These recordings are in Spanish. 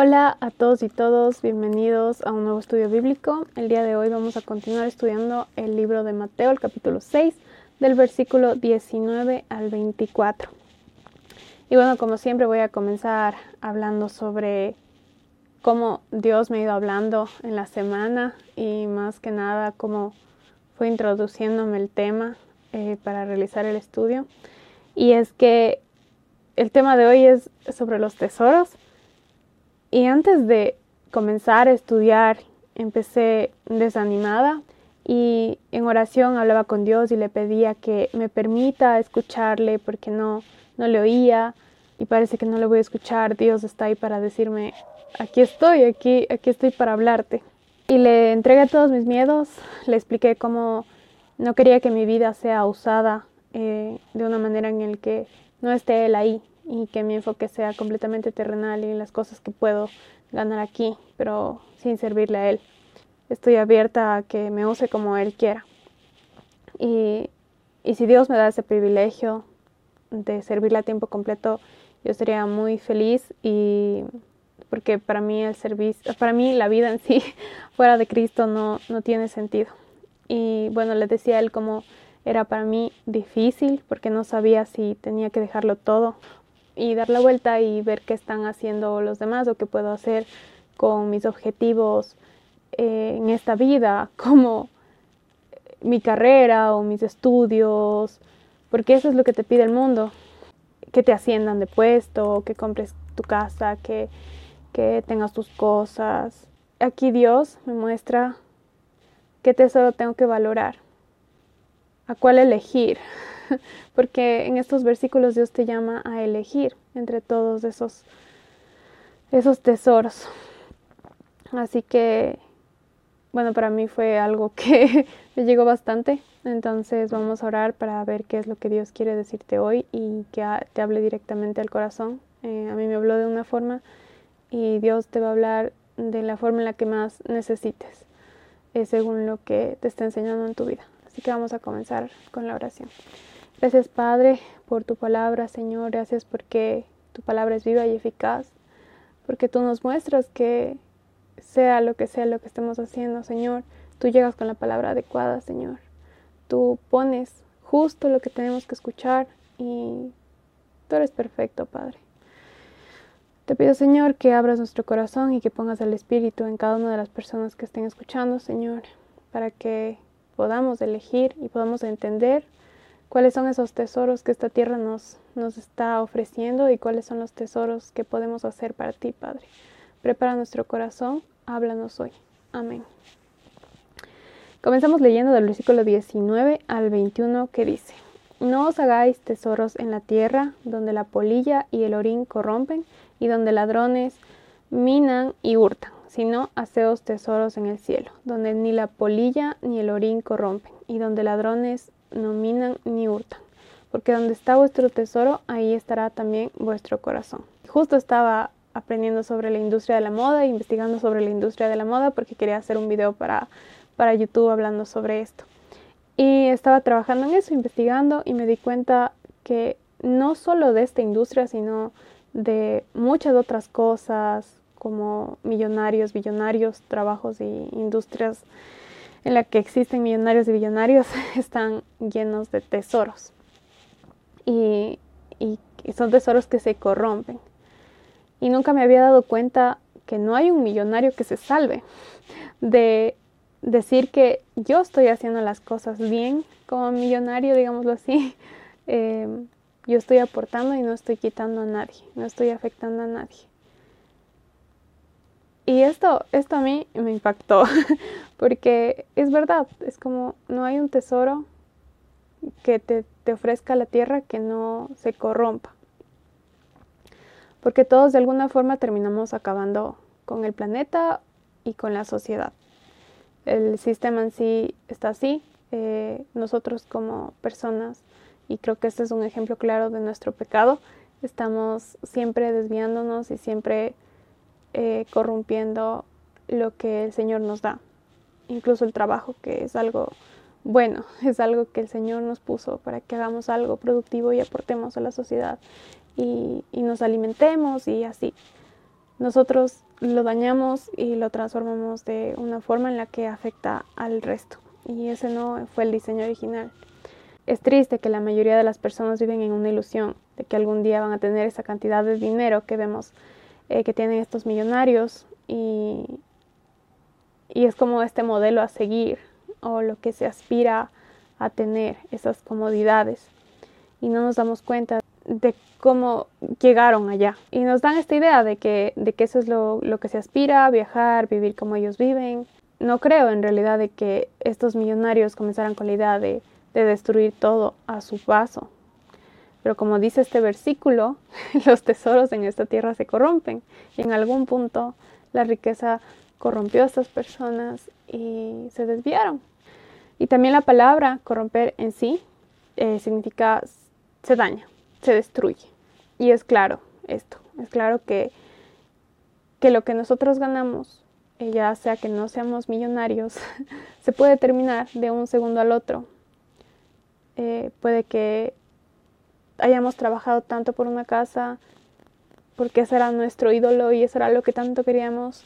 Hola a todos y todos, bienvenidos a un nuevo estudio bíblico. El día de hoy vamos a continuar estudiando el libro de Mateo, el capítulo 6, del versículo 19 al 24. Y bueno, como siempre voy a comenzar hablando sobre cómo Dios me ha ido hablando en la semana y más que nada cómo fue introduciéndome el tema eh, para realizar el estudio. Y es que el tema de hoy es sobre los tesoros. Y antes de comenzar a estudiar, empecé desanimada y en oración hablaba con Dios y le pedía que me permita escucharle porque no, no le oía y parece que no le voy a escuchar. Dios está ahí para decirme, aquí estoy, aquí, aquí estoy para hablarte. Y le entregué todos mis miedos, le expliqué cómo no quería que mi vida sea usada eh, de una manera en la que no esté Él ahí, y que mi enfoque sea completamente terrenal y las cosas que puedo ganar aquí, pero sin servirle a Él. Estoy abierta a que me use como Él quiera. Y, y si Dios me da ese privilegio de servirle a tiempo completo, yo sería muy feliz y porque para mí el servicio, para mí la vida en sí fuera de Cristo no, no tiene sentido. Y bueno, le decía a él como era para mí difícil porque no sabía si tenía que dejarlo todo y dar la vuelta y ver qué están haciendo los demás o qué puedo hacer con mis objetivos eh, en esta vida, como mi carrera o mis estudios, porque eso es lo que te pide el mundo, que te asciendan de puesto, que compres tu casa, que, que tengas tus cosas. Aquí Dios me muestra qué tesoro tengo que valorar, a cuál elegir. porque en estos versículos Dios te llama a elegir entre todos esos, esos tesoros. Así que, bueno, para mí fue algo que me llegó bastante. Entonces vamos a orar para ver qué es lo que Dios quiere decirte hoy y que te hable directamente al corazón. Eh, a mí me habló de una forma y Dios te va a hablar de la forma en la que más necesites, según lo que te está enseñando en tu vida. Así que vamos a comenzar con la oración. Gracias Padre por tu palabra, Señor. Gracias porque tu palabra es viva y eficaz. Porque tú nos muestras que sea lo que sea lo que estemos haciendo, Señor, tú llegas con la palabra adecuada, Señor. Tú pones justo lo que tenemos que escuchar y tú eres perfecto, Padre. Te pido, Señor, que abras nuestro corazón y que pongas el Espíritu en cada una de las personas que estén escuchando, Señor, para que podamos elegir y podamos entender cuáles son esos tesoros que esta tierra nos, nos está ofreciendo y cuáles son los tesoros que podemos hacer para ti, Padre. Prepara nuestro corazón, háblanos hoy. Amén. Comenzamos leyendo del versículo 19 al 21 que dice, No os hagáis tesoros en la tierra, donde la polilla y el orín corrompen, y donde ladrones minan y hurtan, sino haceos tesoros en el cielo, donde ni la polilla ni el orín corrompen, y donde ladrones no minan ni hurtan, porque donde está vuestro tesoro, ahí estará también vuestro corazón. Justo estaba aprendiendo sobre la industria de la moda, investigando sobre la industria de la moda, porque quería hacer un video para, para YouTube hablando sobre esto. Y estaba trabajando en eso, investigando, y me di cuenta que no solo de esta industria, sino de muchas otras cosas, como millonarios, billonarios, trabajos y industrias en la que existen millonarios y billonarios están llenos de tesoros. Y, y, son tesoros que se corrompen. Y nunca me había dado cuenta que no hay un millonario que se salve de decir que yo estoy haciendo las cosas bien como millonario, digámoslo así. Em, yo estoy aportando y no estoy quitando a nadie, no estoy afectando a nadie. Y esto, esto a mí me impactó, porque es verdad, es como no hay un tesoro que te, te, ofrezca la tierra que no se corrompa. Porque todos de alguna forma terminamos acabando con el planeta y con la sociedad. El sistema en sí está así. Eh, nosotros como personas, y creo que este es un ejemplo claro de nuestro pecado, estamos siempre desviándonos y siempre eh, corrompiendo lo que el Señor nos da, incluso el trabajo, que es algo bueno, es algo que el Señor nos puso para que hagamos algo productivo y aportemos a la sociedad y, nos alimentemos y así. nosotros lo dañamos y lo transformamos de una forma en la que afecta al resto. Y ese no fue el diseño original. Es triste que la mayoría de las personas viven en una ilusión de que algún día van a tener esa cantidad de dinero que vemos eh, que tienen estos millonarios y, y es como este modelo a seguir o lo que se aspira a tener, esas comodidades. Y no nos damos cuenta de cómo llegaron allá. Y nos dan esta idea de que, de que eso es lo, lo que se aspira, viajar, vivir como ellos viven. No creo en realidad de que estos millonarios comenzaran con la idea de, de destruir todo a su paso. Pero como dice este versículo, los tesoros en esta tierra se corrompen y en algún punto la riqueza corrompió a estas personas y se desviaron. Y también la palabra corromper en sí eh, significa se daña, se destruye. Y es claro esto, es claro que, que lo que nosotros ganamos, eh, ya sea que no seamos millonarios, se puede terminar de un segundo al otro. Eh, puede que hayamos trabajado tanto por una casa, porque ese era nuestro ídolo y eso era lo que tanto queríamos,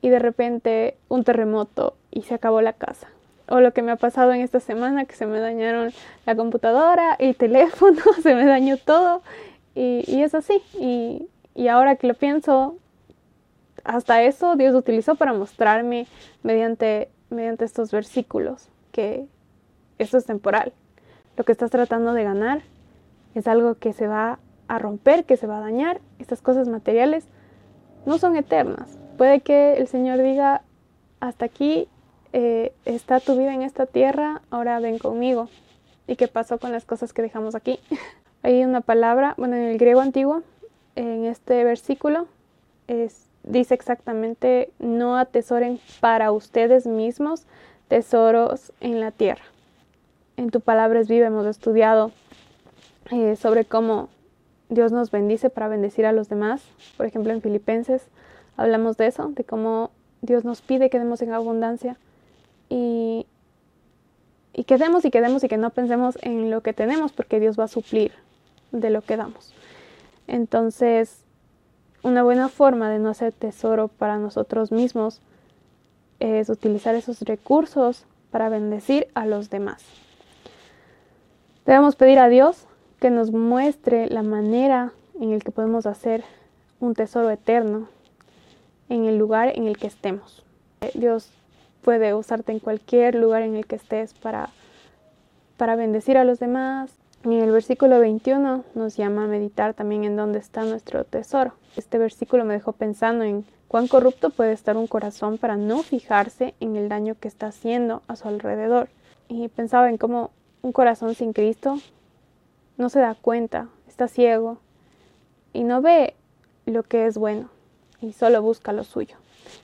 y de repente un terremoto y se acabó la casa. O lo que me ha pasado en esta semana, que se me dañaron la computadora, el teléfono, se me dañó todo. Y, es así. Y, y ahora que lo pienso, hasta eso Dios utilizó para mostrarme mediante, mediante estos versículos que esto es temporal. Lo que estás tratando de ganar es algo que se va a romper, que se va a dañar. Estas cosas materiales no son eternas. Puede que el Señor diga, hasta aquí eh, está tu vida en esta tierra, ahora ven conmigo. ¿Y qué pasó con las cosas que dejamos aquí? Hay una palabra, bueno, en el griego antiguo, en este versículo, dice exactamente, no atesoren para ustedes mismos tesoros en la tierra. En tu palabra es viva, hemos estudiado eh, sobre cómo Dios nos bendice para bendecir a los demás. Por ejemplo, en Filipenses hablamos de eso, de cómo Dios nos pide que demos en abundancia y, y que demos y que demos y que no pensemos en lo que tenemos porque Dios va a suplir de lo que damos. Entonces, una buena forma de no hacer tesoro para nosotros mismos es utilizar esos recursos para bendecir a los demás. Debemos pedir a Dios que nos muestre la manera en el que podemos hacer un tesoro eterno en el lugar en el que estemos. Dios puede usarte en cualquier lugar en el que estés para, para bendecir a los demás. En el versículo 21 nos llama a meditar también en dónde está nuestro tesoro. Este versículo me dejó pensando en cuán corrupto puede estar un corazón para no fijarse en el daño que está haciendo a su alrededor. Y pensaba en cómo un corazón sin Cristo no se da cuenta, está ciego y no ve lo que es bueno y solo busca lo suyo.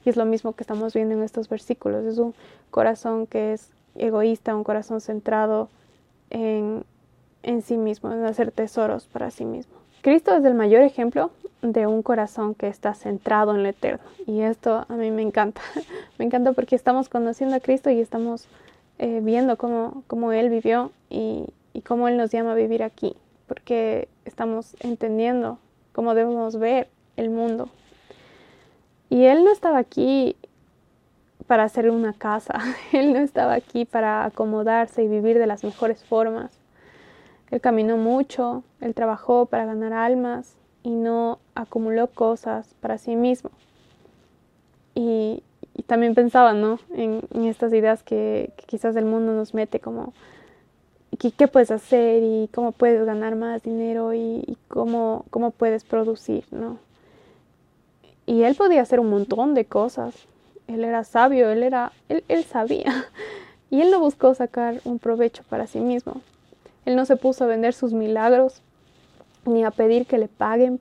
Y es lo mismo que estamos viendo en estos versículos. Es un corazón que es egoísta, un corazón centrado en, en sí mismo, en hacer tesoros para sí mismo. Cristo es el mayor ejemplo de un corazón que está centrado en lo eterno. Y esto a mí me encanta. me encanta porque estamos conociendo a Cristo y estamos eh, viendo cómo, cómo Él vivió y, y cómo Él nos llama a vivir aquí, porque estamos entendiendo cómo debemos ver el mundo. Y Él no estaba aquí para hacer una casa, Él no estaba aquí para acomodarse y vivir de las mejores formas. Él caminó mucho, Él trabajó para ganar almas y no acumuló cosas para sí mismo. Y, también pensaba, ¿no? En, estas ideas que, quizás el mundo nos mete como qué, puedes hacer y cómo puedes ganar más dinero y, cómo, cómo puedes producir, ¿no? Y él podía hacer un montón de cosas. Él era sabio, él era, él, él sabía. Y él no buscó sacar un provecho para sí mismo. Él no se puso a vender sus milagros, ni a pedir que le paguen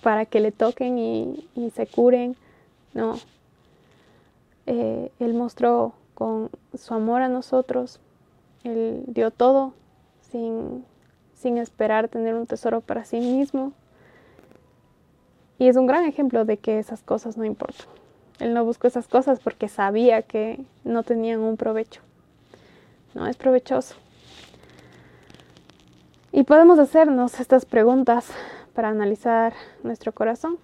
para que le toquen y, se curen. No. Eh, él mostró con su amor a nosotros él dio todo sin, sin esperar tener un tesoro para sí mismo. Y es un gran ejemplo de que esas cosas no importan. Él no buscó esas cosas porque sabía que no tenían un provecho. No es provechoso. Y podemos hacernos estas preguntas para analizar nuestro corazón.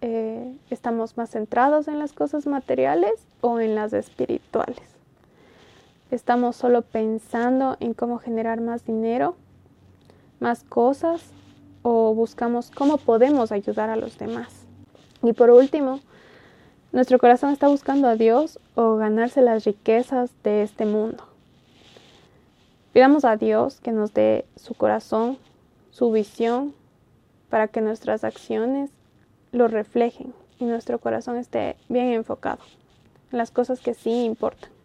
eh, estamos más centrados en las cosas materiales o en las espirituales. Estamos solo pensando en cómo generar más dinero, más cosas o buscamos cómo podemos ayudar a los demás. Y por último, nuestro corazón está buscando a Dios o ganarse las riquezas de este mundo. Pidamos a Dios que nos dé su corazón, su visión, para que nuestras acciones lo reflejen y nuestro corazón esté bien enfocado en las cosas que sí importan.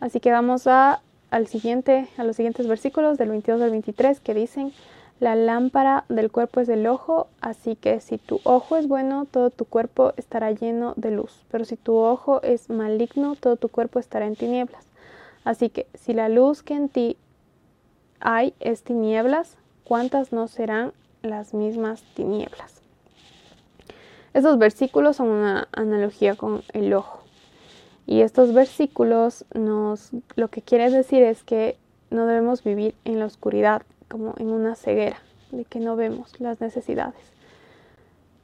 Así que vamos a, al siguiente, a los siguientes versículos del 22 al 23 que dicen, la lámpara del cuerpo es el ojo, así que si tu ojo es bueno, todo tu cuerpo estará lleno de luz. Pero si tu ojo es maligno, todo tu cuerpo estará en tinieblas. Así que si la luz que en ti hay es tinieblas, ¿cuántas no serán las mismas tinieblas? Estos versículos son una analogía con el ojo. Y estos versículos nos lo que quiere decir es que no debemos vivir en la oscuridad, como en una ceguera, de que no vemos las necesidades.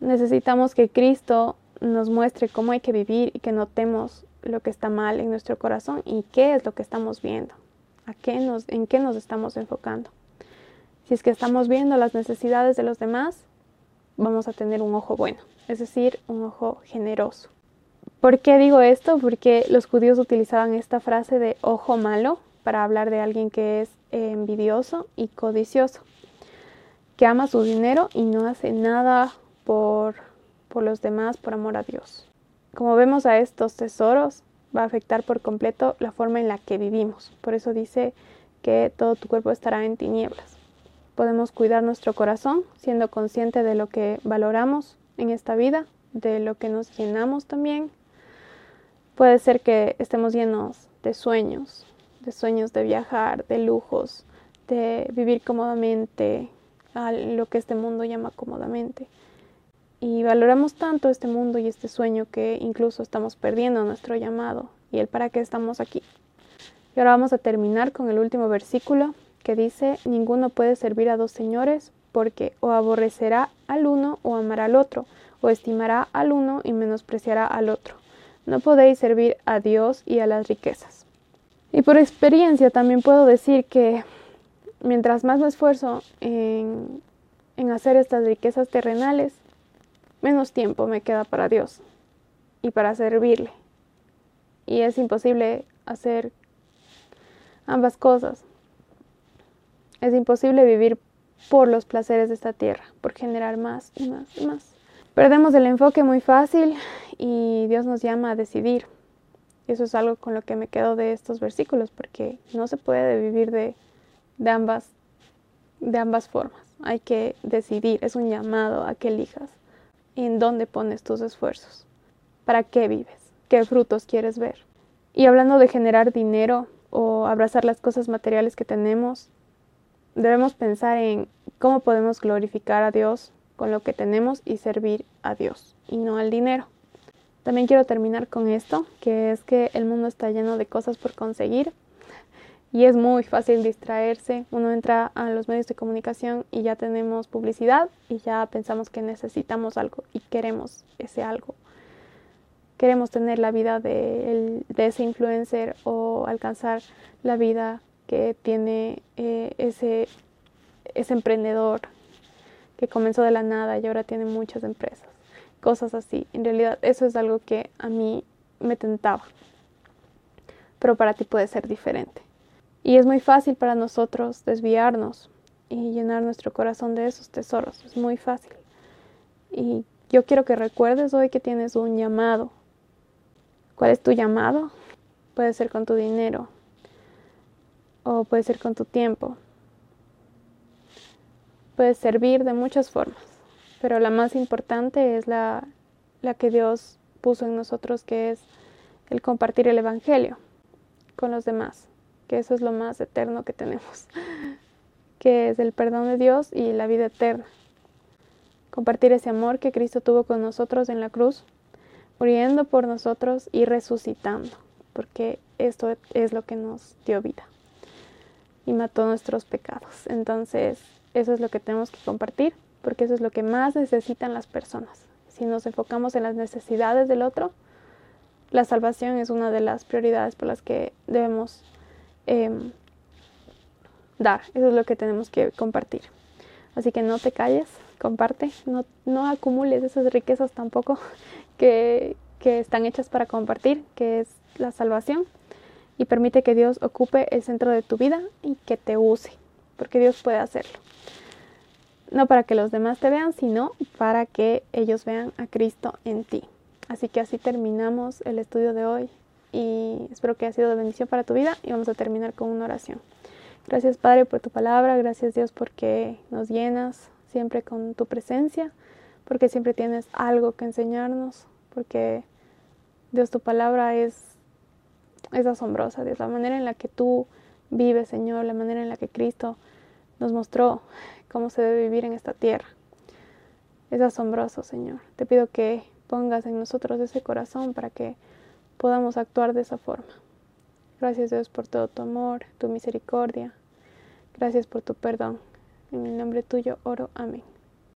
Necesitamos que Cristo nos muestre cómo hay que vivir y que notemos lo que está mal en nuestro corazón y qué es lo que estamos viendo, a qué nos, en qué nos estamos enfocando. Si es que estamos viendo las necesidades de los demás, vamos a tener un ojo bueno, es decir, un ojo generoso. ¿Por qué digo esto? Porque los judíos utilizaban esta frase de ojo malo para hablar de alguien que es envidioso y codicioso, que ama su dinero y no hace nada por, por los demás por amor a Dios. Como vemos a estos tesoros, va a afectar por completo la forma en la que vivimos. Por eso dice que todo tu cuerpo estará en tinieblas. Podemos cuidar nuestro corazón siendo consciente de lo que valoramos en esta vida, de lo que nos llenamos también. Puede ser que estemos llenos de sueños, de sueños de viajar, de lujos, de vivir cómodamente, a lo que este mundo llama cómodamente. Y valoramos tanto este mundo y este sueño que incluso estamos perdiendo nuestro llamado y el para qué estamos aquí. Y ahora vamos a terminar con el último versículo que dice, ninguno puede servir a dos señores porque o aborrecerá al uno o amará al otro, o estimará al uno y menospreciará al otro. No podéis servir a Dios y a las riquezas. Y por experiencia también puedo decir que mientras más me esfuerzo en, hacer estas riquezas terrenales, menos tiempo me queda para Dios y para servirle. Y es imposible hacer ambas cosas. Es imposible vivir por los placeres de esta tierra, por generar más y más y más. Perdemos el enfoque muy fácil y Dios nos llama a decidir. Eso es algo con lo que me quedo de estos versículos, porque no se puede vivir de, ambas, de ambas formas. Hay que decidir, es un llamado a que elijas en dónde pones tus esfuerzos, para qué vives, qué frutos quieres ver. Y hablando de generar dinero o abrazar las cosas materiales que tenemos, debemos pensar en cómo podemos glorificar a Dios con lo que tenemos y servir a Dios y no al dinero. También quiero terminar con esto, que es que el mundo está lleno de cosas por conseguir y es muy fácil distraerse. Uno entra a los medios de comunicación y ya tenemos publicidad y ya pensamos que necesitamos algo y queremos ese algo. Queremos tener la vida de, ese influencer o alcanzar la vida que tiene eh, ese, ese emprendedor que comenzó de la nada y ahora tiene muchas empresas cosas así. En realidad eso es algo que a mí me tentaba, pero para ti puede ser diferente. Y es muy fácil para nosotros desviarnos y llenar nuestro corazón de esos tesoros. Es muy fácil. Y yo quiero que recuerdes hoy que tienes un llamado. ¿Cuál es tu llamado? Puede ser con tu dinero o puede ser con tu tiempo. Puedes servir de muchas formas pero la más importante es la, la que Dios puso en nosotros, que es el compartir el Evangelio con los demás, que eso es lo más eterno que tenemos, que es el perdón de Dios y la vida eterna. Compartir ese amor que Cristo tuvo con nosotros en la cruz, muriendo por nosotros y resucitando, porque esto es lo que nos dio vida y mató nuestros pecados. Entonces, eso es lo que tenemos que compartir porque eso es lo que más necesitan las personas, si nos enfocamos en las necesidades del otro, la salvación es una de las prioridades por las que debemos em, dar. Eso es lo que tenemos que compartir. Así que no te calles, comparte, no, no acumules esas riquezas tampoco que, que están hechas para compartir, que es la salvación. Y permite que Dios ocupe el centro de tu vida y que te use, porque Dios puede hacerlo. No para que los demás te vean, sino para que ellos vean a Cristo en ti. Así que así terminamos el estudio de hoy y espero que haya sido de bendición para tu vida y vamos a terminar con una oración. Gracias Padre por tu palabra, gracias Dios porque nos llenas siempre con tu presencia, porque siempre tienes algo que enseñarnos, porque Dios tu palabra es, es asombrosa, Dios, la manera en la que tú vives Señor, la manera en la que Cristo nos mostró cómo se debe vivir en esta tierra. Es asombroso Señor, te pido que pongas en nosotros ese corazón para que podamos actuar de esa forma. Gracias Dios por todo tu amor, tu misericordia. Gracias por tu perdón. En el nombre tuyo oro. Amén.